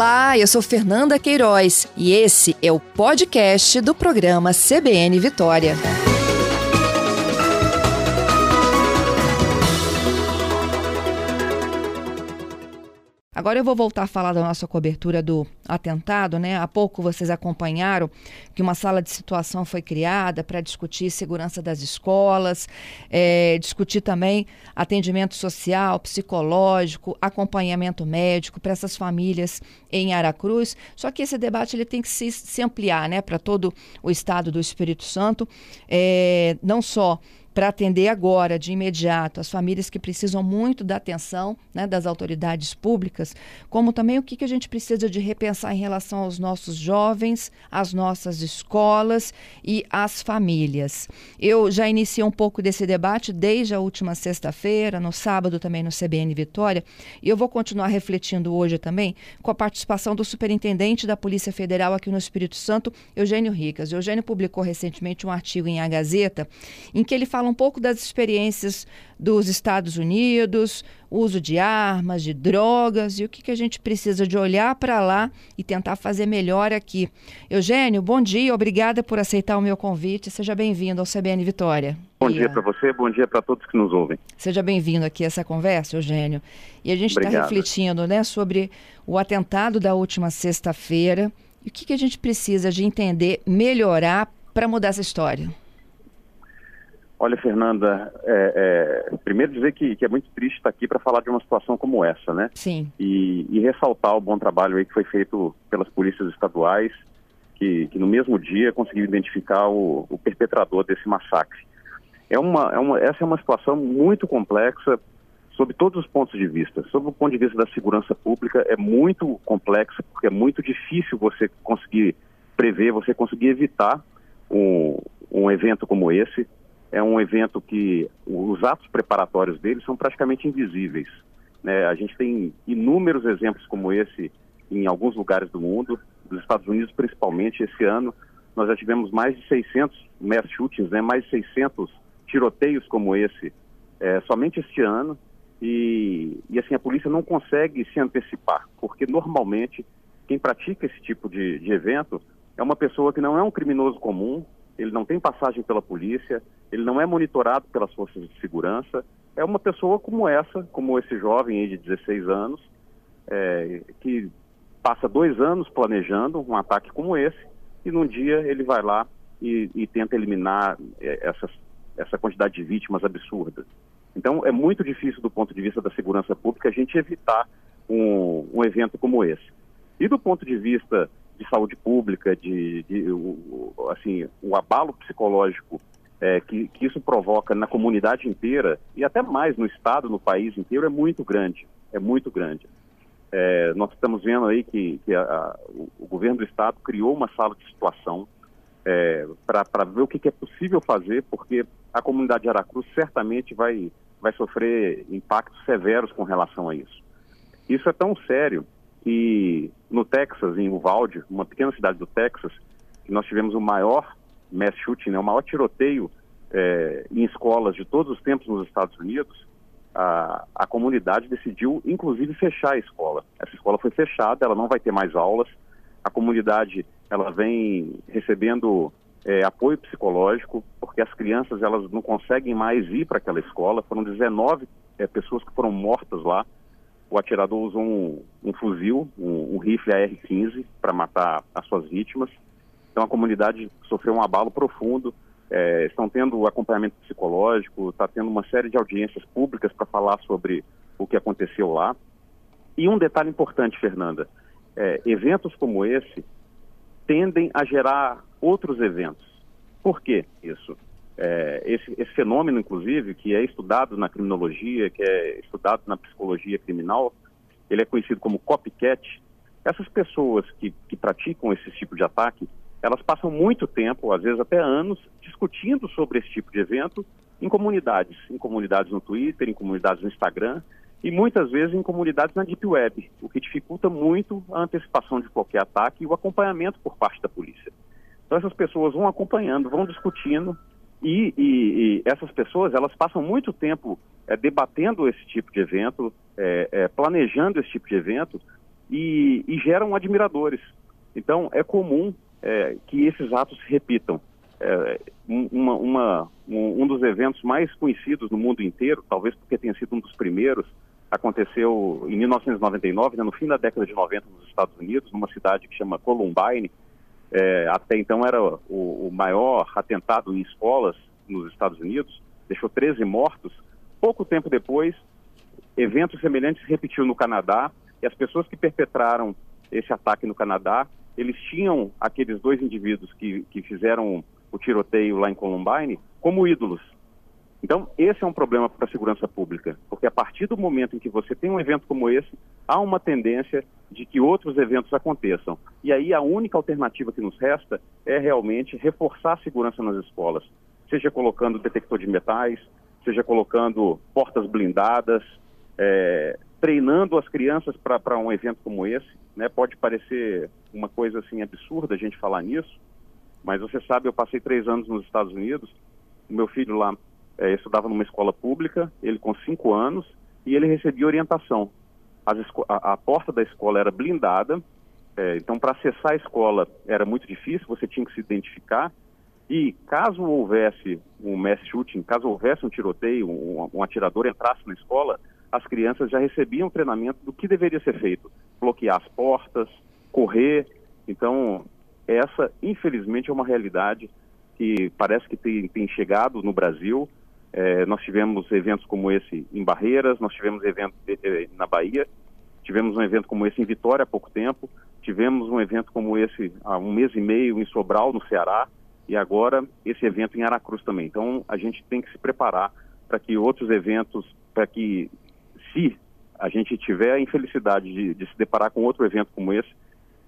Olá, eu sou Fernanda Queiroz e esse é o podcast do programa CBN Vitória. Agora eu vou voltar a falar da nossa cobertura do atentado, né? Há pouco vocês acompanharam que uma sala de situação foi criada para discutir segurança das escolas, é, discutir também atendimento social, psicológico, acompanhamento médico para essas famílias em Aracruz. Só que esse debate ele tem que se, se ampliar, né? Para todo o estado do Espírito Santo, é, não só para atender agora, de imediato, as famílias que precisam muito da atenção né, das autoridades públicas, como também o que, que a gente precisa de repensar em relação aos nossos jovens, às nossas escolas e às famílias. Eu já iniciei um pouco desse debate desde a última sexta-feira, no sábado também no CBN Vitória, e eu vou continuar refletindo hoje também com a participação do superintendente da Polícia Federal aqui no Espírito Santo, Eugênio Ricas. Eugênio publicou recentemente um artigo em A Gazeta em que ele fala um pouco das experiências dos Estados Unidos, uso de armas, de drogas e o que, que a gente precisa de olhar para lá e tentar fazer melhor aqui. Eugênio, bom dia, obrigada por aceitar o meu convite. Seja bem-vindo ao CBN Vitória. Bom dia para você, bom dia para todos que nos ouvem. Seja bem-vindo aqui a essa conversa, Eugênio. E a gente está refletindo né, sobre o atentado da última sexta-feira e o que, que a gente precisa de entender, melhorar para mudar essa história. Olha, Fernanda, é, é, primeiro dizer que, que, é muito triste estar aqui para falar de uma situação como essa, né? Sim. E, e, ressaltar o bom trabalho aí que foi feito pelas polícias estaduais, que, que no mesmo dia conseguiu identificar o, o, perpetrador desse massacre. É uma, é uma, essa é uma situação muito complexa sob todos os pontos de vista. Sob o ponto de vista da segurança pública, é muito complexa, porque é muito difícil você conseguir prever, você conseguir evitar um, um evento como esse é um evento que os atos preparatórios dele são praticamente invisíveis. Né? A gente tem inúmeros exemplos como esse em alguns lugares do mundo, dos Estados Unidos principalmente. Esse ano nós já tivemos mais de 600 mass shootings, né? mais de 600 tiroteios como esse é, somente este ano. E, e assim, a polícia não consegue se antecipar, porque normalmente quem pratica esse tipo de, de evento é uma pessoa que não é um criminoso comum, ele não tem passagem pela polícia, ele não é monitorado pelas forças de segurança, é uma pessoa como essa, como esse jovem de 16 anos, é, que passa dois anos planejando um ataque como esse, e num dia ele vai lá e, e tenta eliminar é, essas, essa quantidade de vítimas absurdas. Então é muito difícil do ponto de vista da segurança pública a gente evitar um, um evento como esse. E do ponto de vista de saúde pública, de, de assim, o abalo psicológico é, que, que, isso provoca na comunidade inteira e até mais no estado, no país inteiro, é muito grande, é muito grande. É, nós estamos vendo aí que, que a, a, o, governo do estado criou uma sala de situação é, para ver o que, que, é possível fazer, porque a comunidade de Aracruz certamente vai, vai sofrer impactos severos com relação a isso. Isso é tão sério que no Texas, em Uvalde, uma pequena cidade do Texas, nós tivemos o maior mass shooting, né, o maior tiroteio é, em escolas de todos os tempos nos Estados Unidos, a, a comunidade decidiu, inclusive, fechar a escola. Essa escola foi fechada, ela não vai ter mais aulas. A comunidade ela vem recebendo é, apoio psicológico, porque as crianças elas não conseguem mais ir para aquela escola. Foram 19 é, pessoas que foram mortas lá o atirador usou um, um fuzil, um, um rifle AR-15 para matar as suas vítimas. Então a comunidade sofreu um abalo profundo. É, estão tendo acompanhamento psicológico, está tendo uma série de audiências públicas para falar sobre o que aconteceu lá. E um detalhe importante, Fernanda: é, eventos como esse tendem a gerar outros eventos. Por que isso? É, esse, esse, fenômeno, inclusive, que é estudado na criminologia, que é estudado na psicologia criminal, ele é conhecido como copycat. Essas pessoas que, que praticam esse tipo de ataque, elas passam muito tempo, às vezes até anos, discutindo sobre esse tipo de evento em comunidades, em comunidades no Twitter, em comunidades no Instagram e muitas vezes em comunidades na Deep Web, o que dificulta muito a antecipação de qualquer ataque e o acompanhamento por parte da polícia. Então essas pessoas vão acompanhando, vão discutindo, e, e, e, essas pessoas, elas passam muito tempo é, debatendo esse tipo de evento, é, é, planejando esse tipo de evento, e, e geram admiradores. Então, é comum é, que esses atos se repitam. É, uma, uma, um, dos eventos mais conhecidos no mundo inteiro, talvez porque tenha sido um dos primeiros, aconteceu em 1999, né, no fim da década de 90 nos Estados Unidos, numa cidade que chama Columbine. É, até então era o, o, maior atentado em escolas nos Estados Unidos, deixou 13 mortos. Pouco tempo depois, eventos semelhantes se repetiu no Canadá e as pessoas que perpetraram esse ataque no Canadá, eles tinham aqueles dois indivíduos que, que fizeram o tiroteio lá em Columbine como ídolos. Então, esse é um problema para a segurança pública, porque a partir do momento em que você tem um evento como esse, há uma tendência de que outros eventos aconteçam. E aí a única alternativa que nos resta é realmente reforçar a segurança nas escolas, seja colocando detector de metais, seja colocando portas blindadas, é, treinando as crianças para um evento como esse. Né? Pode parecer uma coisa assim absurda a gente falar nisso, mas você sabe, eu passei três anos nos Estados Unidos, o meu filho lá é, estudava numa escola pública, ele com cinco anos, e ele recebia orientação. A, a, porta da escola era blindada, é, então para acessar a escola era muito difícil, você tinha que se identificar, e caso houvesse um mass shooting, caso houvesse um tiroteio, um, um atirador entrasse na escola, as crianças já recebiam treinamento do que deveria ser feito. Bloquear as portas, correr. Então, essa, infelizmente, é uma realidade que parece que tem, tem chegado no Brasil. É, nós tivemos eventos como esse em Barreiras, nós tivemos evento na Bahia, tivemos um evento como esse em Vitória há pouco tempo, tivemos um evento como esse há um mês e meio em Sobral, no Ceará e agora esse evento em Aracruz também. Então a gente tem que se preparar para que outros eventos, para que se a gente tiver a infelicidade de, de, se deparar com outro evento como esse,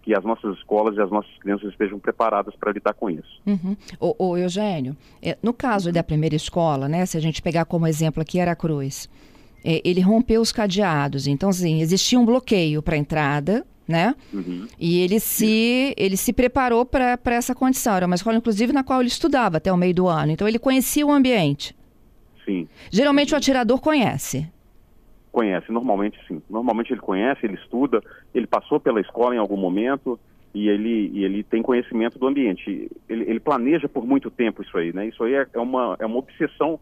que as nossas escolas e as nossas crianças estejam preparadas para lidar com isso. Uhum. O, o Eugênio, é, no caso da primeira escola, né, se a gente pegar como exemplo aqui Aracruz, é, ele rompeu os cadeados, então assim, existia um bloqueio para a entrada, né? Uhum. E ele se, ele se preparou para essa condição. Era uma escola, inclusive, na qual ele estudava até o meio do ano. Então, ele conhecia o ambiente. Sim. Geralmente, o atirador conhece. Conhece, normalmente sim. Normalmente ele conhece, ele estuda, ele passou pela escola em algum momento e ele, e ele tem conhecimento do ambiente. Ele, ele planeja por muito tempo isso aí, né? Isso aí é, é uma, é uma obsessão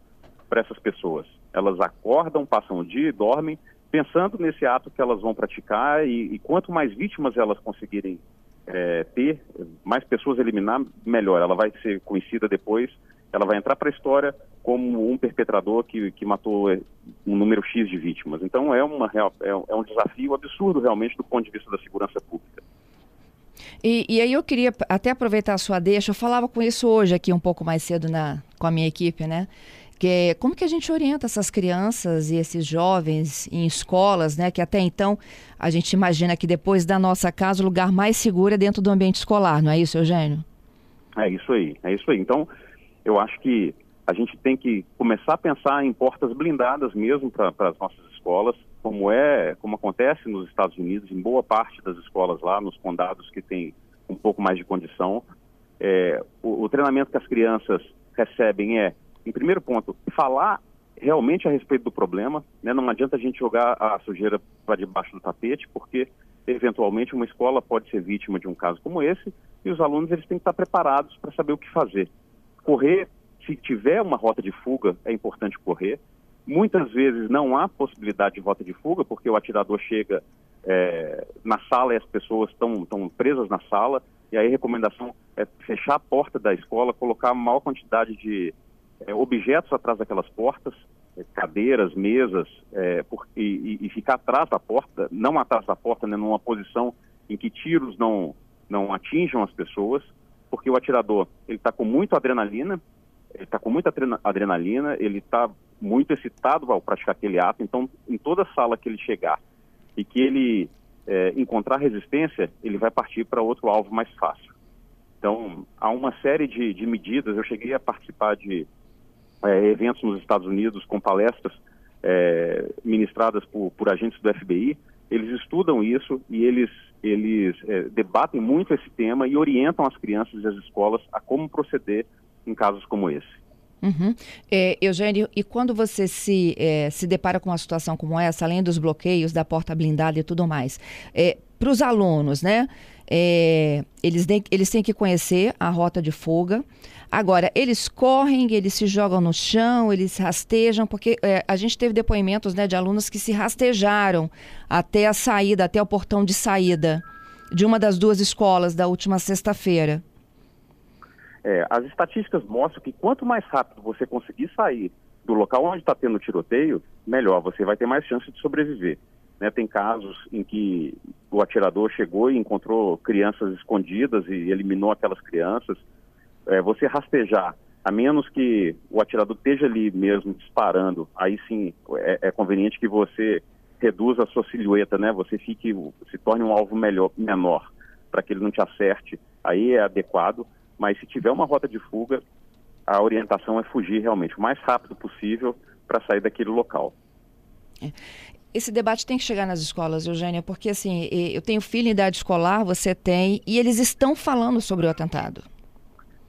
para essas pessoas. Elas acordam, passam o dia, dormem pensando nesse ato que elas vão praticar e, e quanto mais vítimas elas conseguirem é, ter, mais pessoas eliminar, melhor. Ela vai ser conhecida depois, ela vai entrar para a história como um perpetrador que, que matou é, um número X de vítimas. Então é, uma, é, é um desafio absurdo realmente do ponto de vista da segurança pública. E, e, aí eu queria até aproveitar a sua deixa, eu falava com isso hoje aqui um pouco mais cedo na, com a minha equipe, né? Que como que a gente orienta essas crianças e esses jovens em escolas, né? Que até então a gente imagina que depois da nossa casa o lugar mais seguro é dentro do ambiente escolar, não é isso, Eugênio? É isso aí, é isso aí. Então, eu acho que a gente tem que começar a pensar em portas blindadas mesmo para as nossas escolas, como é, como acontece nos Estados Unidos, em boa parte das escolas lá, nos condados que tem um pouco mais de condição. É, o, o treinamento que as crianças recebem é em primeiro ponto, falar realmente a respeito do problema. Né? Não adianta a gente jogar a sujeira para debaixo do tapete, porque eventualmente uma escola pode ser vítima de um caso como esse e os alunos eles têm que estar preparados para saber o que fazer. Correr, se tiver uma rota de fuga, é importante correr. Muitas vezes não há possibilidade de rota de fuga, porque o atirador chega é, na sala e as pessoas estão presas na sala, e aí a recomendação é fechar a porta da escola, colocar a maior quantidade de é, objetos atrás daquelas portas, é, cadeiras, mesas, é, por, e, e, ficar atrás da porta, não atrás da porta, né, numa posição em que tiros não, não atinjam as pessoas, porque o atirador ele está com muita adrenalina, ele está com muita adrenalina, ele está muito excitado ao praticar aquele ato, então em toda sala que ele chegar e que ele é, encontrar resistência, ele vai partir para outro alvo mais fácil. Então, há uma série de, de medidas, eu cheguei a participar de é, eventos nos Estados Unidos com palestras é, ministradas por, por, agentes do FBI, eles estudam isso e eles, eles é, debatem muito esse tema e orientam as crianças e as escolas a como proceder em casos como esse. Uhum. É, Eugênio, e quando você se, é, se depara com uma situação como essa, além dos bloqueios da porta blindada e tudo mais, é, para os alunos, né? É, eles, têm, eles têm que conhecer a rota de fuga. Agora, eles correm, eles se jogam no chão, eles rastejam, porque é, a gente teve depoimentos né, de alunos que se rastejaram até a saída, até o portão de saída de uma das duas escolas da última sexta-feira. É, as estatísticas mostram que quanto mais rápido você conseguir sair do local onde está tendo tiroteio, melhor, você vai ter mais chance de sobreviver. Né, tem casos em que o atirador chegou e encontrou crianças escondidas e eliminou aquelas crianças é, você rastejar, a menos que o atirador esteja ali mesmo disparando, aí sim é, é conveniente que você reduza a sua silhueta, né? Você fique, se torne um alvo melhor, menor, para que ele não te acerte. Aí é adequado, mas se tiver uma rota de fuga, a orientação é fugir realmente o mais rápido possível para sair daquele local. É. Esse debate tem que chegar nas escolas, Eugênia, porque assim, eu tenho filho em idade escolar, você tem, e eles estão falando sobre o atentado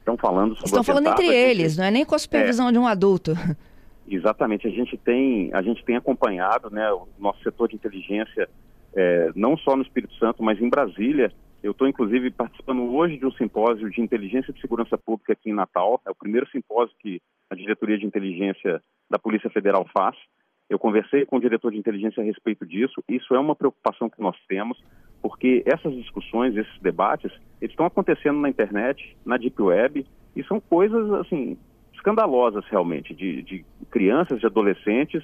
estão falando sobre Estão falando entre eles, não é nem com a supervisão é, de um adulto. Exatamente, a gente tem, a gente tem acompanhado né, o nosso setor de inteligência, é, não só no Espírito Santo, mas em Brasília. Eu estou, inclusive, participando hoje de um simpósio de inteligência de segurança pública aqui em Natal. É o primeiro simpósio que a diretoria de inteligência da Polícia Federal faz. Eu conversei com o diretor de inteligência a respeito disso. Isso é uma preocupação que nós temos porque essas discussões, esses debates, eles estão acontecendo na internet, na deep web, e são coisas assim escandalosas realmente, de, de crianças, de adolescentes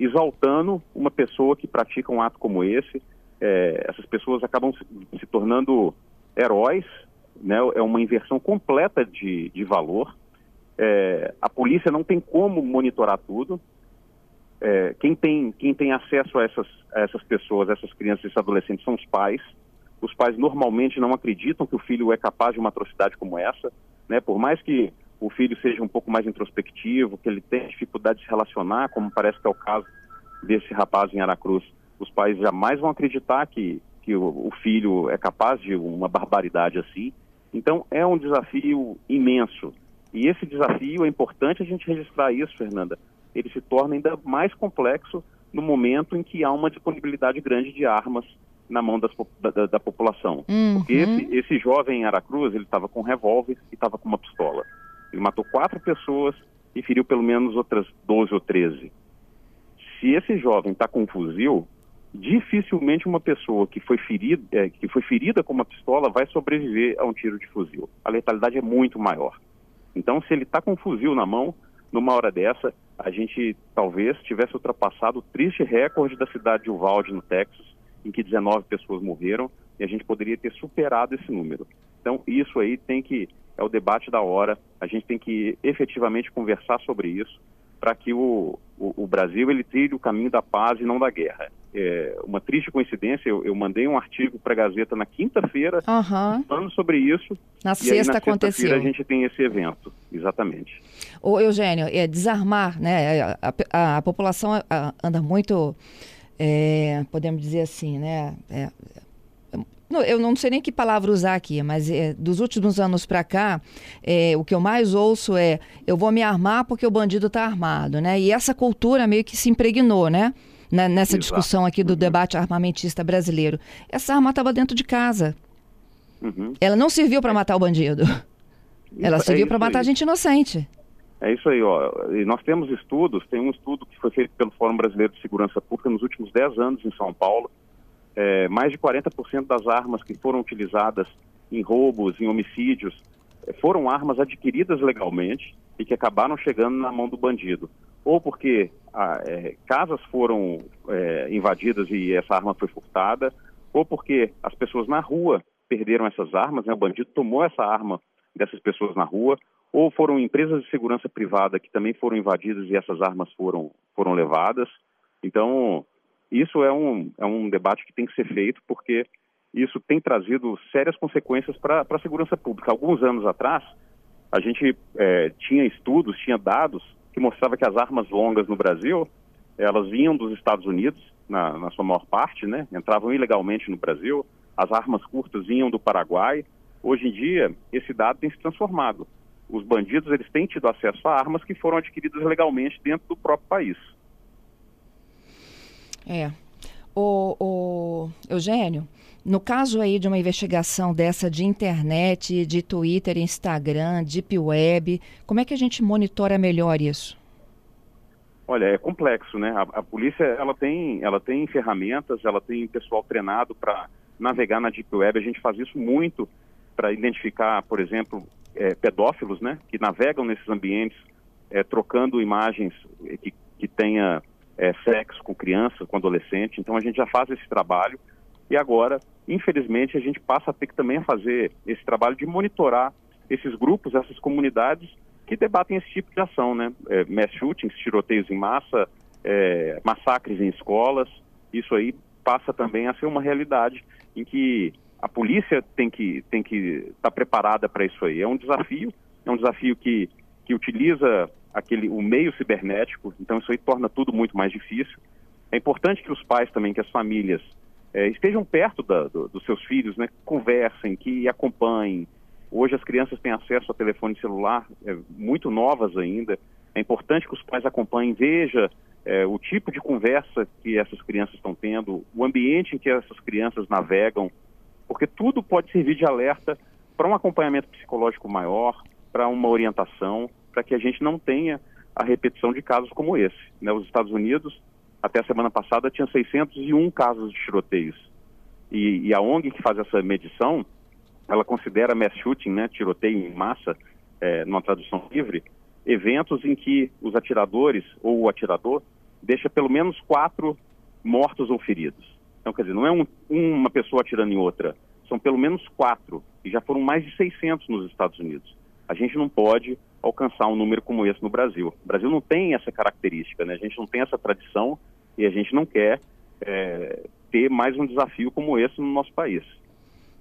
exaltando uma pessoa que pratica um ato como esse. É, essas pessoas acabam se, se, tornando heróis, né? é uma inversão completa de, de valor. É, a polícia não tem como monitorar tudo, é, quem, tem, quem tem acesso a essas, a essas pessoas, essas crianças e esses adolescentes são os pais. Os pais normalmente não acreditam que o filho é capaz de uma atrocidade como essa, né? Por mais que o filho seja um pouco mais introspectivo, que ele tenha dificuldade de se relacionar, como parece que é o caso desse rapaz em Aracruz, os pais jamais vão acreditar que, que o, o filho é capaz de uma barbaridade assim. Então é um desafio imenso. E esse desafio é importante a gente registrar isso, Fernanda, ele se torna ainda mais complexo no momento em que há uma disponibilidade grande de armas na mão das, da, da, população. Uhum. Porque esse, esse jovem em Aracruz, ele estava com um revólver e estava com uma pistola. Ele matou quatro pessoas e feriu pelo menos outras 12 ou 13. Se esse jovem está com um fuzil, dificilmente uma pessoa que foi, ferida, é, que foi ferida com uma pistola vai sobreviver a um tiro de fuzil. A letalidade é muito maior. Então, se ele está com um fuzil na mão, numa hora dessa, a gente talvez tivesse ultrapassado o triste recorde da cidade de Uvalde, no Texas, em que 19 pessoas morreram, e a gente poderia ter superado esse número. Então, isso aí tem que, é o debate da hora, a gente tem que efetivamente conversar sobre isso, para que o, o, o, Brasil ele trilhe o caminho da paz e não da guerra. É uma triste coincidência, eu, eu mandei um artigo para a Gazeta na quinta-feira uhum. falando sobre isso. Na sexta aí, na aconteceu. a gente tem esse evento, exatamente. O Eugênio, é desarmar, né? A, a, a população anda muito, é, podemos dizer assim, né? É, eu não sei nem que palavra usar aqui, mas é, dos últimos anos para cá, é, o que eu mais ouço é eu vou me armar porque o bandido está armado, né? E essa cultura meio que se impregnou, né? Nessa Exato. discussão aqui do uhum. debate armamentista brasileiro. Essa arma estava dentro de casa. Uhum. Ela não serviu para é. matar o bandido. Ela é serviu para matar aí. gente inocente. É isso aí, ó. E nós temos estudos, tem um estudo que foi feito pelo Fórum Brasileiro de Segurança Pública nos últimos 10 anos em São Paulo, é, mais de 40% das armas que foram utilizadas em roubos, em homicídios, é, foram armas adquiridas legalmente e que acabaram chegando na mão do bandido. Ou porque ah, é, casas foram é, invadidas e essa arma foi furtada, ou porque as pessoas na rua perderam essas armas, né? o bandido tomou essa arma dessas pessoas na rua, ou foram empresas de segurança privada que também foram invadidas e essas armas foram, foram levadas. Então, isso é um, é um debate que tem que ser feito porque isso tem trazido sérias consequências para a segurança pública. Alguns anos atrás, a gente é, tinha estudos, tinha dados que mostrava que as armas longas no Brasil, elas vinham dos Estados Unidos, na, na sua maior parte, né? entravam ilegalmente no Brasil, as armas curtas vinham do Paraguai. Hoje em dia, esse dado tem se transformado. Os bandidos eles têm tido acesso a armas que foram adquiridas legalmente dentro do próprio país. É. O, o Eugênio, No caso aí de uma investigação dessa de internet, de Twitter, Instagram, Deep Web, como é que a gente monitora melhor isso? Olha, é complexo, né? A, a polícia ela tem, ela tem ferramentas, ela tem pessoal treinado para navegar na Deep Web. A gente faz isso muito para identificar, por exemplo, é, pedófilos, né? Que navegam nesses ambientes é, trocando imagens que, que tenha é, sexo com criança, com adolescente. Então a gente já faz esse trabalho e agora, infelizmente, a gente passa a ter que também fazer esse trabalho de monitorar esses grupos, essas comunidades que debatem esse tipo de ação, né? É, mass shootings, tiroteios em massa, é, massacres em escolas. Isso aí passa também a ser uma realidade em que a polícia tem que tem que estar tá preparada para isso aí. É um desafio, é um desafio que que utiliza aquele o meio cibernético. Então isso aí torna tudo muito mais difícil. É importante que os pais também, que as famílias é, estejam perto da, do, dos seus filhos, né? Conversem, que acompanhem. Hoje as crianças têm acesso a telefone celular, é, muito novas ainda. É importante que os pais acompanhem, veja é, o tipo de conversa que essas crianças estão tendo, o ambiente em que essas crianças navegam, porque tudo pode servir de alerta para um acompanhamento psicológico maior, para uma orientação, para que a gente não tenha a repetição de casos como esse. Né? Os Estados Unidos até a semana passada tinha 601 casos de tiroteios. E, e, a ONG que faz essa medição, ela considera mass shooting, né, tiroteio em massa, é, numa tradução livre, eventos em que os atiradores ou o atirador deixa pelo menos quatro mortos ou feridos. Então, quer dizer, não é um, uma pessoa atirando em outra, são pelo menos quatro, e já foram mais de 600 nos Estados Unidos. A gente não pode alcançar um número como esse no Brasil. O Brasil não tem essa característica, né? A gente não tem essa tradição e a gente não quer é, ter mais um desafio como esse no nosso país.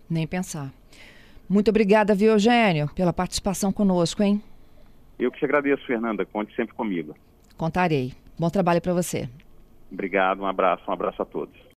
Nem pensar. Muito obrigada, viu, Eugênio, pela participação conosco, hein? Eu que te agradeço, Fernanda. Conte sempre comigo. Contarei. Bom trabalho para você. Obrigado, um abraço, um abraço a todos.